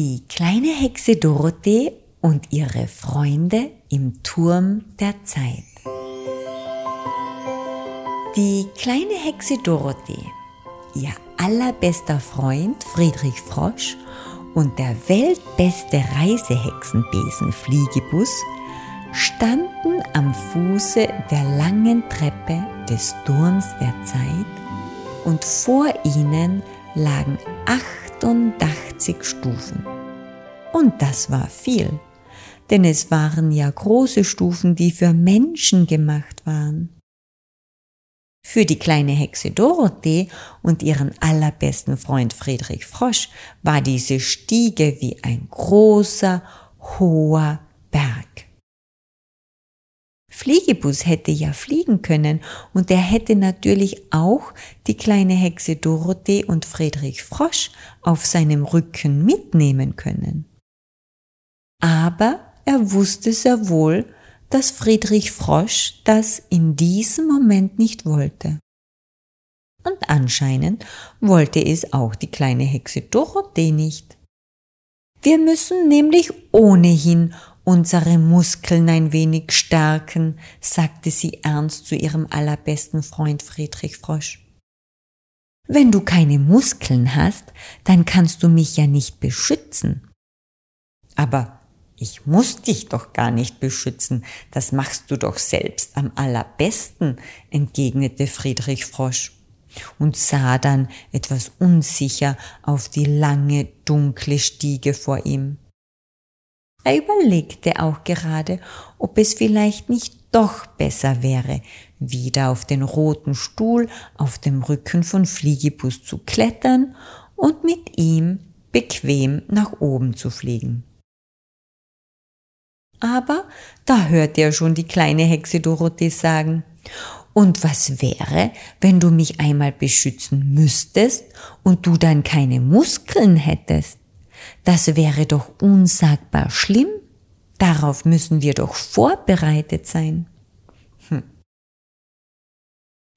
Die kleine Hexe Dorothee und ihre Freunde im Turm der Zeit. Die kleine Hexe Dorothee, ihr allerbester Freund Friedrich Frosch und der weltbeste Reisehexenbesen Fliegebus standen am Fuße der langen Treppe des Turms der Zeit und vor ihnen lagen 88 Stufen. Und das war viel, denn es waren ja große Stufen, die für Menschen gemacht waren. Für die kleine Hexe Dorothee und ihren allerbesten Freund Friedrich Frosch war diese Stiege wie ein großer, hoher Berg. Fliegebus hätte ja fliegen können und er hätte natürlich auch die kleine Hexe Dorothee und Friedrich Frosch auf seinem Rücken mitnehmen können. Aber er wusste sehr wohl, dass Friedrich Frosch das in diesem Moment nicht wollte. Und anscheinend wollte es auch die kleine Hexe Dorothee nicht. Wir müssen nämlich ohnehin unsere Muskeln ein wenig stärken, sagte sie ernst zu ihrem allerbesten Freund Friedrich Frosch. Wenn du keine Muskeln hast, dann kannst du mich ja nicht beschützen. Aber ich muss dich doch gar nicht beschützen, das machst du doch selbst am allerbesten, entgegnete Friedrich Frosch und sah dann etwas unsicher auf die lange, dunkle Stiege vor ihm. Er überlegte auch gerade, ob es vielleicht nicht doch besser wäre, wieder auf den roten Stuhl auf dem Rücken von Fliegibus zu klettern und mit ihm bequem nach oben zu fliegen. Aber da hörte er schon die kleine Hexe Dorothee sagen, und was wäre, wenn du mich einmal beschützen müsstest und du dann keine Muskeln hättest? Das wäre doch unsagbar schlimm. Darauf müssen wir doch vorbereitet sein. Hm.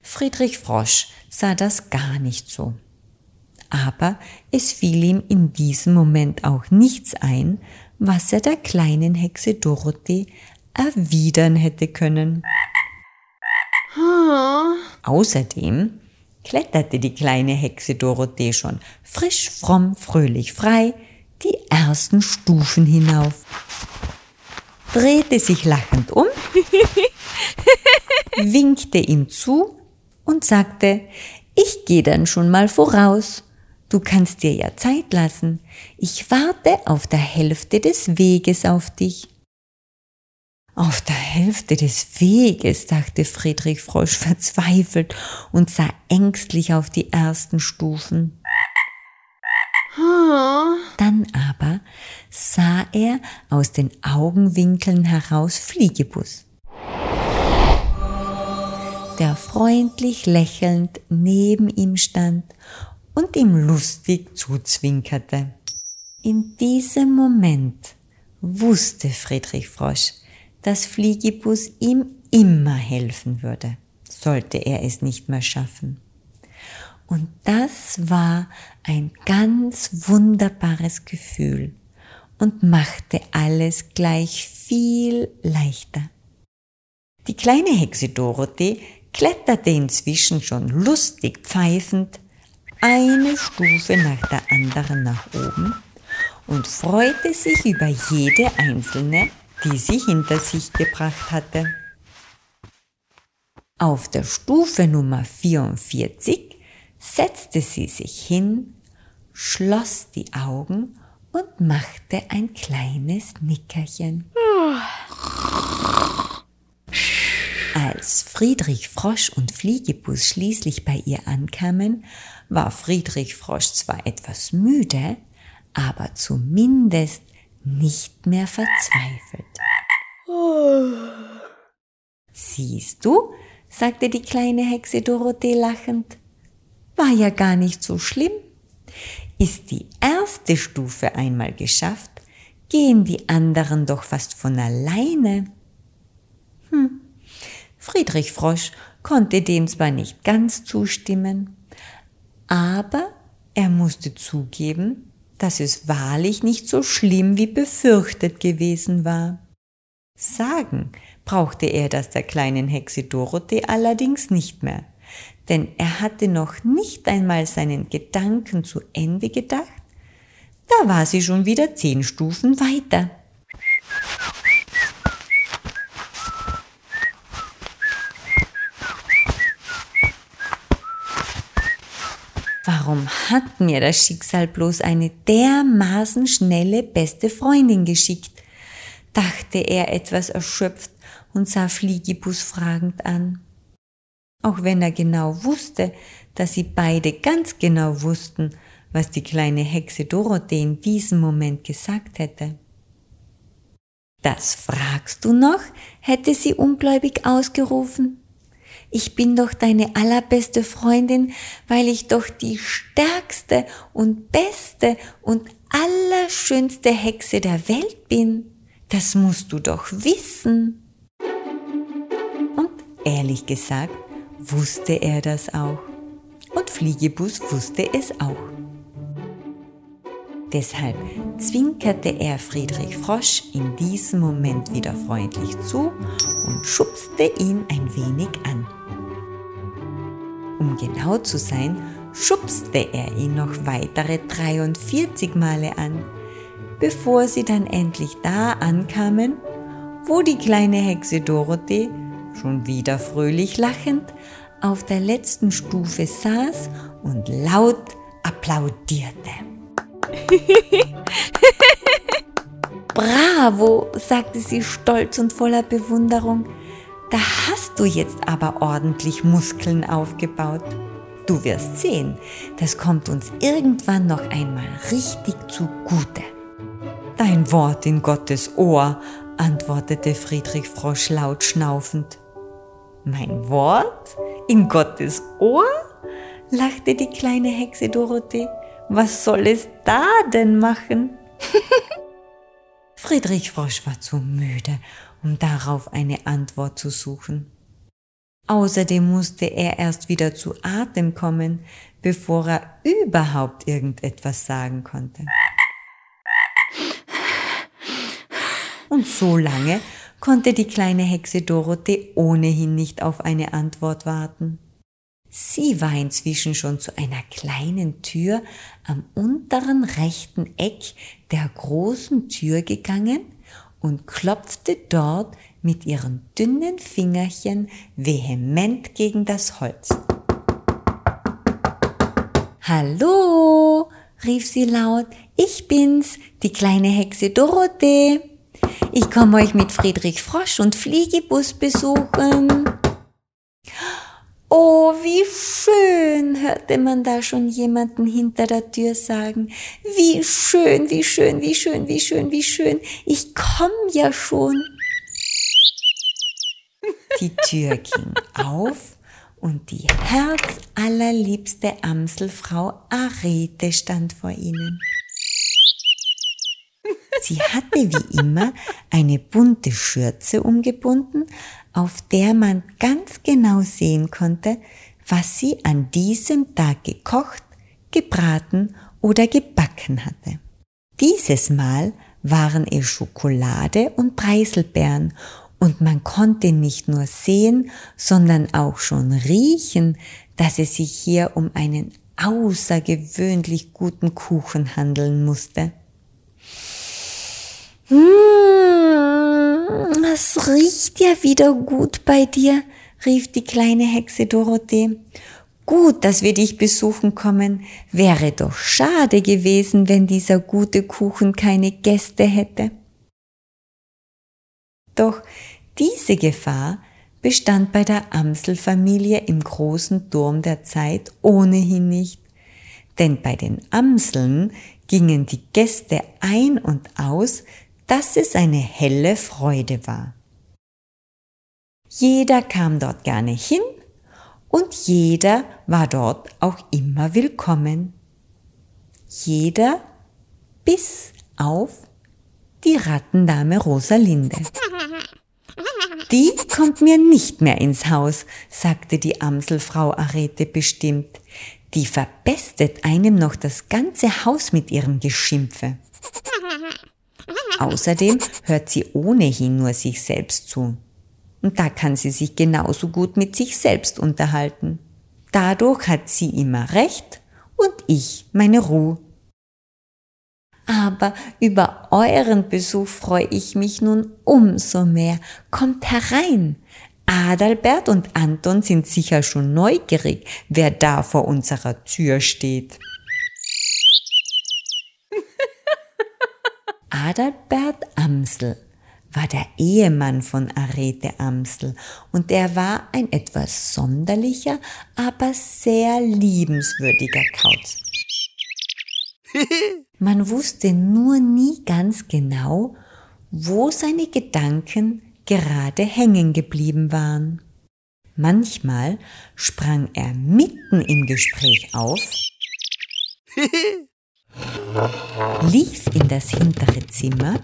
Friedrich Frosch sah das gar nicht so. Aber es fiel ihm in diesem Moment auch nichts ein, was er der kleinen Hexe Dorothee erwidern hätte können. Außerdem kletterte die kleine Hexe Dorothee schon frisch, fromm, fröhlich, frei die ersten Stufen hinauf, drehte sich lachend um, winkte ihm zu und sagte, ich gehe dann schon mal voraus Du kannst dir ja Zeit lassen. Ich warte auf der Hälfte des Weges auf dich. Auf der Hälfte des Weges, dachte Friedrich Frosch verzweifelt und sah ängstlich auf die ersten Stufen. Dann aber sah er aus den Augenwinkeln heraus Fliegebus, der freundlich lächelnd neben ihm stand und ihm lustig zuzwinkerte. In diesem Moment wusste Friedrich Frosch, dass Fliegibus ihm immer helfen würde, sollte er es nicht mehr schaffen. Und das war ein ganz wunderbares Gefühl und machte alles gleich viel leichter. Die kleine Hexe Dorothee kletterte inzwischen schon lustig pfeifend eine Stufe nach der anderen nach oben und freute sich über jede einzelne, die sie hinter sich gebracht hatte. Auf der Stufe Nummer 44 setzte sie sich hin, schloss die Augen und machte ein kleines Nickerchen. Als Friedrich Frosch und Fliegebus schließlich bei ihr ankamen, war Friedrich Frosch zwar etwas müde, aber zumindest nicht mehr verzweifelt. Siehst du, sagte die kleine Hexe Dorothee lachend, war ja gar nicht so schlimm. Ist die erste Stufe einmal geschafft, gehen die anderen doch fast von alleine. Hm. Friedrich Frosch konnte dem zwar nicht ganz zustimmen, aber er musste zugeben, dass es wahrlich nicht so schlimm wie befürchtet gewesen war. Sagen brauchte er das der kleinen Hexe Dorothee allerdings nicht mehr, denn er hatte noch nicht einmal seinen Gedanken zu Ende gedacht, da war sie schon wieder zehn Stufen weiter. Warum hat mir das Schicksal bloß eine dermaßen schnelle beste Freundin geschickt? dachte er etwas erschöpft und sah Fliegibus fragend an. Auch wenn er genau wusste, dass sie beide ganz genau wussten, was die kleine Hexe Dorothee in diesem Moment gesagt hätte. Das fragst du noch? hätte sie ungläubig ausgerufen. Ich bin doch deine allerbeste Freundin, weil ich doch die stärkste und beste und allerschönste Hexe der Welt bin. Das musst du doch wissen. Und ehrlich gesagt, wusste er das auch. Und Fliegebus wusste es auch. Deshalb zwinkerte er Friedrich Frosch in diesem Moment wieder freundlich zu und schubste ihn ein wenig an. Um genau zu sein, schubste er ihn noch weitere 43 Male an, bevor sie dann endlich da ankamen, wo die kleine Hexe Dorothee, schon wieder fröhlich lachend, auf der letzten Stufe saß und laut applaudierte. Bravo, sagte sie stolz und voller Bewunderung. Da hast du jetzt aber ordentlich Muskeln aufgebaut. Du wirst sehen, das kommt uns irgendwann noch einmal richtig zugute. Dein Wort in Gottes Ohr, antwortete Friedrich Frosch laut schnaufend. Mein Wort in Gottes Ohr? lachte die kleine Hexe Dorothee. Was soll es da denn machen? Friedrich Frosch war zu müde, um darauf eine Antwort zu suchen. Außerdem musste er erst wieder zu Atem kommen, bevor er überhaupt irgendetwas sagen konnte. Und so lange konnte die kleine Hexe Dorothee ohnehin nicht auf eine Antwort warten. Sie war inzwischen schon zu einer kleinen Tür am unteren rechten Eck der großen Tür gegangen und klopfte dort mit ihren dünnen Fingerchen vehement gegen das Holz. Hallo, rief sie laut, ich bin's, die kleine Hexe Dorothee. Ich komme euch mit Friedrich Frosch und Fliegebus besuchen. Oh, wie schön, hörte man da schon jemanden hinter der Tür sagen. Wie schön, wie schön, wie schön, wie schön, wie schön. Ich komm ja schon. Die Tür ging auf und die herzallerliebste Amselfrau Arete stand vor ihnen. Sie hatte wie immer eine bunte Schürze umgebunden, auf der man ganz genau sehen konnte, was sie an diesem Tag gekocht, gebraten oder gebacken hatte. Dieses Mal waren es Schokolade und Preiselbeeren und man konnte nicht nur sehen, sondern auch schon riechen, dass es sich hier um einen außergewöhnlich guten Kuchen handeln musste. Mmh, es riecht ja wieder gut bei dir, rief die kleine Hexe Dorothee. Gut, dass wir dich besuchen kommen. Wäre doch schade gewesen, wenn dieser gute Kuchen keine Gäste hätte. Doch diese Gefahr bestand bei der Amselfamilie im großen Turm der Zeit ohnehin nicht. Denn bei den Amseln gingen die Gäste ein und aus dass es eine helle Freude war. Jeder kam dort gerne hin und jeder war dort auch immer willkommen. Jeder bis auf die Rattendame Rosalinde. Die kommt mir nicht mehr ins Haus, sagte die Amselfrau Arete bestimmt. die verpestet einem noch das ganze Haus mit ihrem Geschimpfe. Außerdem hört sie ohnehin nur sich selbst zu. Und da kann sie sich genauso gut mit sich selbst unterhalten. Dadurch hat sie immer Recht und ich meine Ruhe. Aber über euren Besuch freue ich mich nun umso mehr. Kommt herein. Adalbert und Anton sind sicher schon neugierig, wer da vor unserer Tür steht. Adalbert Amsel war der Ehemann von Arete Amsel und er war ein etwas sonderlicher, aber sehr liebenswürdiger Kauz. Man wusste nur nie ganz genau, wo seine Gedanken gerade hängen geblieben waren. Manchmal sprang er mitten im Gespräch auf, lief in das hintere Zimmer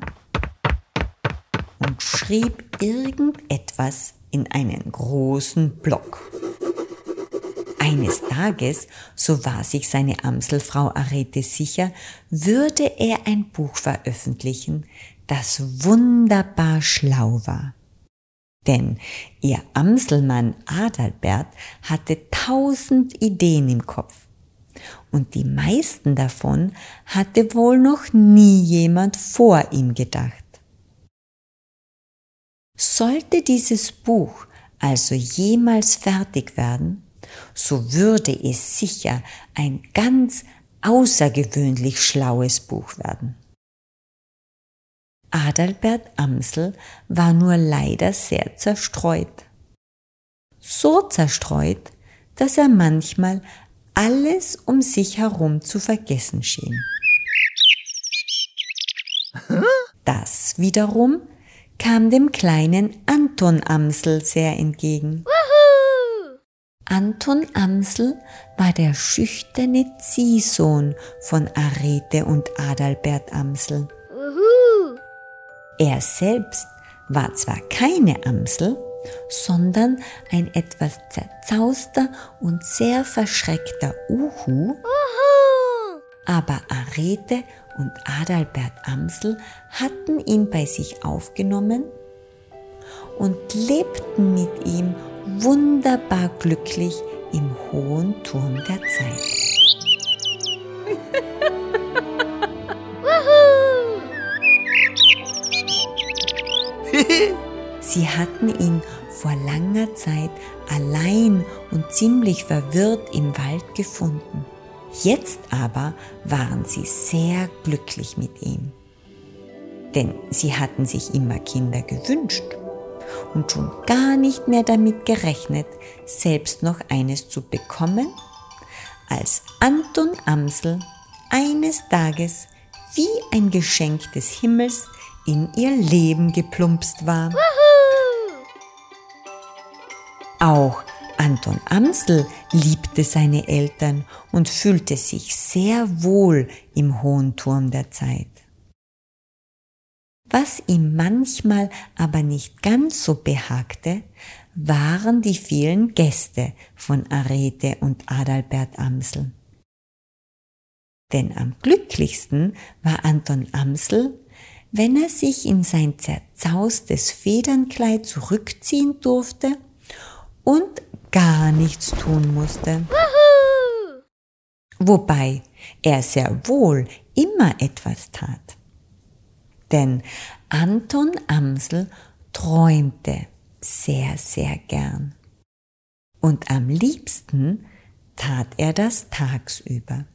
und schrieb irgendetwas in einen großen Block. Eines Tages, so war sich seine Amselfrau Arete sicher, würde er ein Buch veröffentlichen, das wunderbar schlau war. Denn ihr Amselmann Adalbert hatte tausend Ideen im Kopf. Und die meisten davon hatte wohl noch nie jemand vor ihm gedacht. Sollte dieses Buch also jemals fertig werden, so würde es sicher ein ganz außergewöhnlich schlaues Buch werden. Adalbert Amsel war nur leider sehr zerstreut. So zerstreut, dass er manchmal alles um sich herum zu vergessen schien. Das wiederum kam dem kleinen Anton Amsel sehr entgegen. Anton Amsel war der schüchterne Ziehsohn von Arete und Adalbert Amsel. Er selbst war zwar keine Amsel, sondern ein etwas zerzauster und sehr verschreckter Uhu, Uhu. aber Arete und Adalbert Amsel hatten ihn bei sich aufgenommen und lebten mit ihm wunderbar glücklich im hohen Turm der Zeit. Sie hatten ihn vor langer Zeit allein und ziemlich verwirrt im Wald gefunden. Jetzt aber waren sie sehr glücklich mit ihm. Denn sie hatten sich immer Kinder gewünscht und schon gar nicht mehr damit gerechnet, selbst noch eines zu bekommen, als Anton Amsel eines Tages wie ein Geschenk des Himmels in ihr Leben geplumpst war. Auch Anton Amsel liebte seine Eltern und fühlte sich sehr wohl im hohen Turm der Zeit. Was ihm manchmal aber nicht ganz so behagte, waren die vielen Gäste von Arete und Adalbert Amsel. Denn am glücklichsten war Anton Amsel, wenn er sich in sein zerzaustes Federnkleid zurückziehen durfte und gar nichts tun musste. Woohoo! Wobei er sehr wohl immer etwas tat. Denn Anton Amsel träumte sehr, sehr gern. Und am liebsten tat er das tagsüber.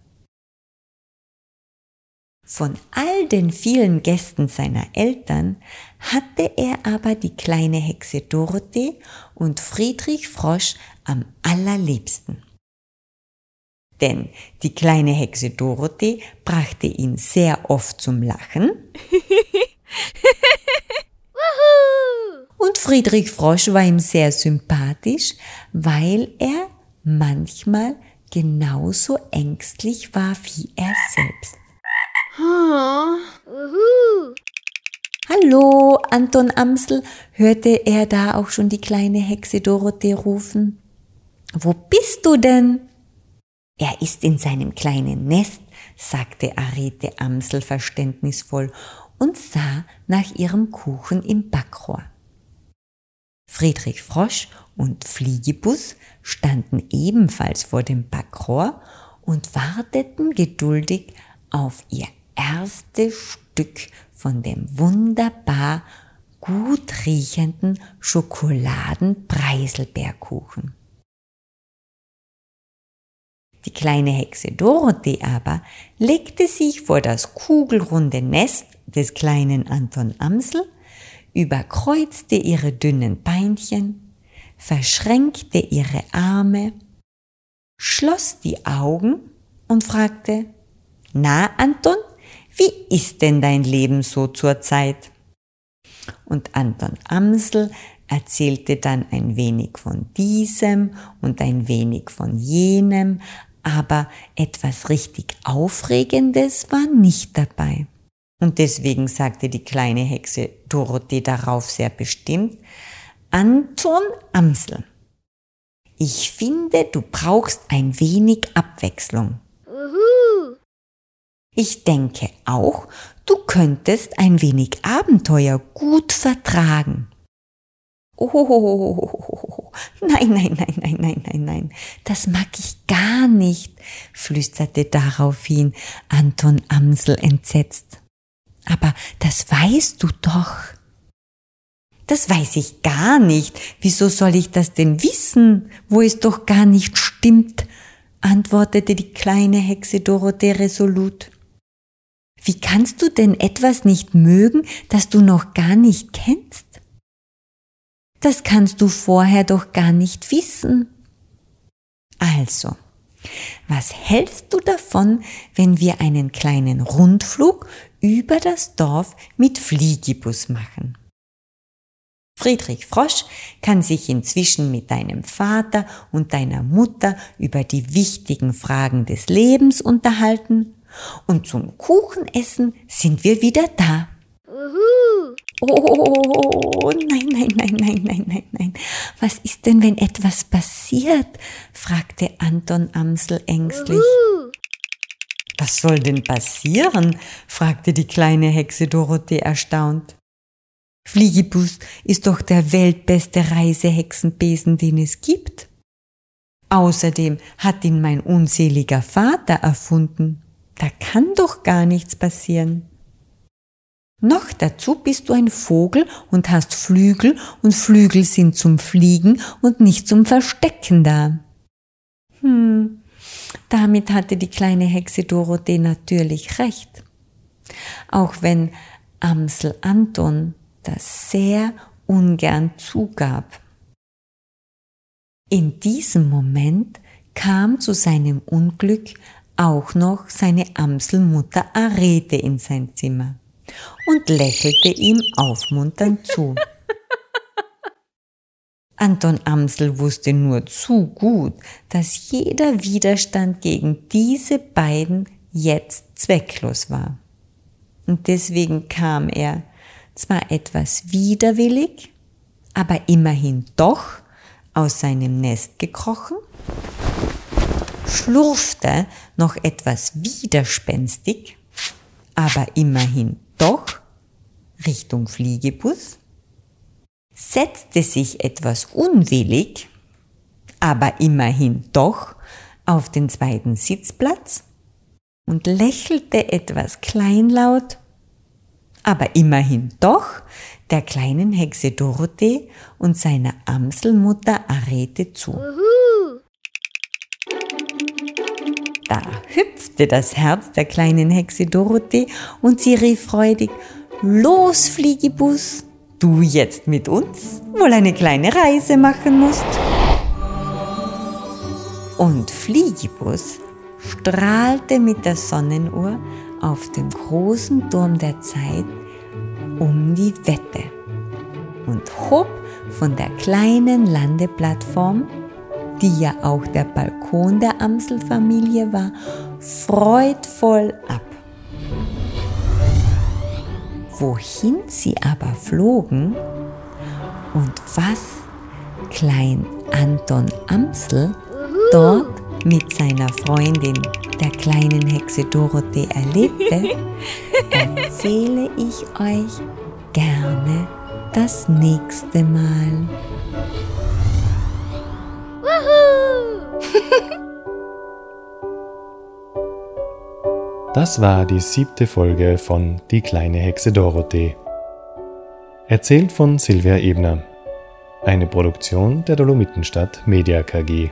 Von all den vielen Gästen seiner Eltern hatte er aber die kleine Hexe Dorothee und Friedrich Frosch am allerliebsten. Denn die kleine Hexe Dorothee brachte ihn sehr oft zum Lachen. und Friedrich Frosch war ihm sehr sympathisch, weil er manchmal genauso ängstlich war wie er selbst. Hallo, Anton Amsel, hörte er da auch schon die kleine Hexe Dorothee rufen. Wo bist du denn? Er ist in seinem kleinen Nest, sagte Arete Amsel verständnisvoll und sah nach ihrem Kuchen im Backrohr. Friedrich Frosch und Fliegebus standen ebenfalls vor dem Backrohr und warteten geduldig auf ihr erstes Stück von dem wunderbar gut riechenden Schokoladenpreiselbeerkuchen. Die kleine Hexe Dorothee aber legte sich vor das kugelrunde Nest des kleinen Anton Amsel, überkreuzte ihre dünnen Beinchen, verschränkte ihre Arme, schloss die Augen und fragte, Na, Anton, wie ist denn dein Leben so zur Zeit? Und Anton Amsel erzählte dann ein wenig von diesem und ein wenig von jenem, aber etwas richtig Aufregendes war nicht dabei. Und deswegen sagte die kleine Hexe Dorothee darauf sehr bestimmt, Anton Amsel, ich finde, du brauchst ein wenig Abwechslung. Ich denke auch, du könntest ein wenig Abenteuer gut vertragen. Oh, nein, nein, nein, nein, nein, nein, nein, das mag ich gar nicht, flüsterte daraufhin Anton Amsel entsetzt. Aber das weißt du doch. Das weiß ich gar nicht. Wieso soll ich das denn wissen, wo es doch gar nicht stimmt? antwortete die kleine Hexe Dorothee resolut. Wie kannst du denn etwas nicht mögen, das du noch gar nicht kennst? Das kannst du vorher doch gar nicht wissen. Also, was hältst du davon, wenn wir einen kleinen Rundflug über das Dorf mit Fliegibus machen? Friedrich Frosch kann sich inzwischen mit deinem Vater und deiner Mutter über die wichtigen Fragen des Lebens unterhalten und zum Kuchenessen sind wir wieder da. Uhu. Oh, nein, nein, nein, nein, nein, nein, nein. Was ist denn, wenn etwas passiert? fragte Anton Amsel ängstlich. Uhu. Was soll denn passieren? fragte die kleine Hexe Dorothee erstaunt. Fliegibus ist doch der weltbeste Reisehexenbesen, den es gibt. Außerdem hat ihn mein unseliger Vater erfunden. Da kann doch gar nichts passieren. Noch dazu bist du ein Vogel und hast Flügel und Flügel sind zum Fliegen und nicht zum Verstecken da. Hm, damit hatte die kleine Hexe Dorothee natürlich recht. Auch wenn Amsel Anton das sehr ungern zugab. In diesem Moment kam zu seinem Unglück auch noch seine Amselmutter Arete in sein Zimmer und lächelte ihm aufmunternd zu. Anton Amsel wusste nur zu gut, dass jeder Widerstand gegen diese beiden jetzt zwecklos war. Und deswegen kam er, zwar etwas widerwillig, aber immerhin doch aus seinem Nest gekrochen, schlurfte noch etwas widerspenstig, aber immerhin doch Richtung Fliegebus, setzte sich etwas unwillig, aber immerhin doch auf den zweiten Sitzplatz und lächelte etwas kleinlaut aber immerhin doch der kleinen Hexe Dorothee und seiner Amselmutter Arete zu. Da hüpfte das Herz der kleinen Hexe Dorothee und sie rief freudig, Los, Fliegibus, du jetzt mit uns wohl eine kleine Reise machen musst. Und Fliegibus strahlte mit der Sonnenuhr auf dem großen Turm der Zeit um die Wette und hob von der kleinen Landeplattform, die ja auch der Balkon der Amselfamilie war, freudvoll ab. Wohin sie aber flogen und was Klein Anton Amsel dort mit seiner Freundin, der kleinen Hexe Dorothee, erlebte, erzähle ich euch gerne das nächste Mal. Das war die siebte Folge von Die kleine Hexe Dorothee. Erzählt von Silvia Ebner. Eine Produktion der Dolomitenstadt Media KG.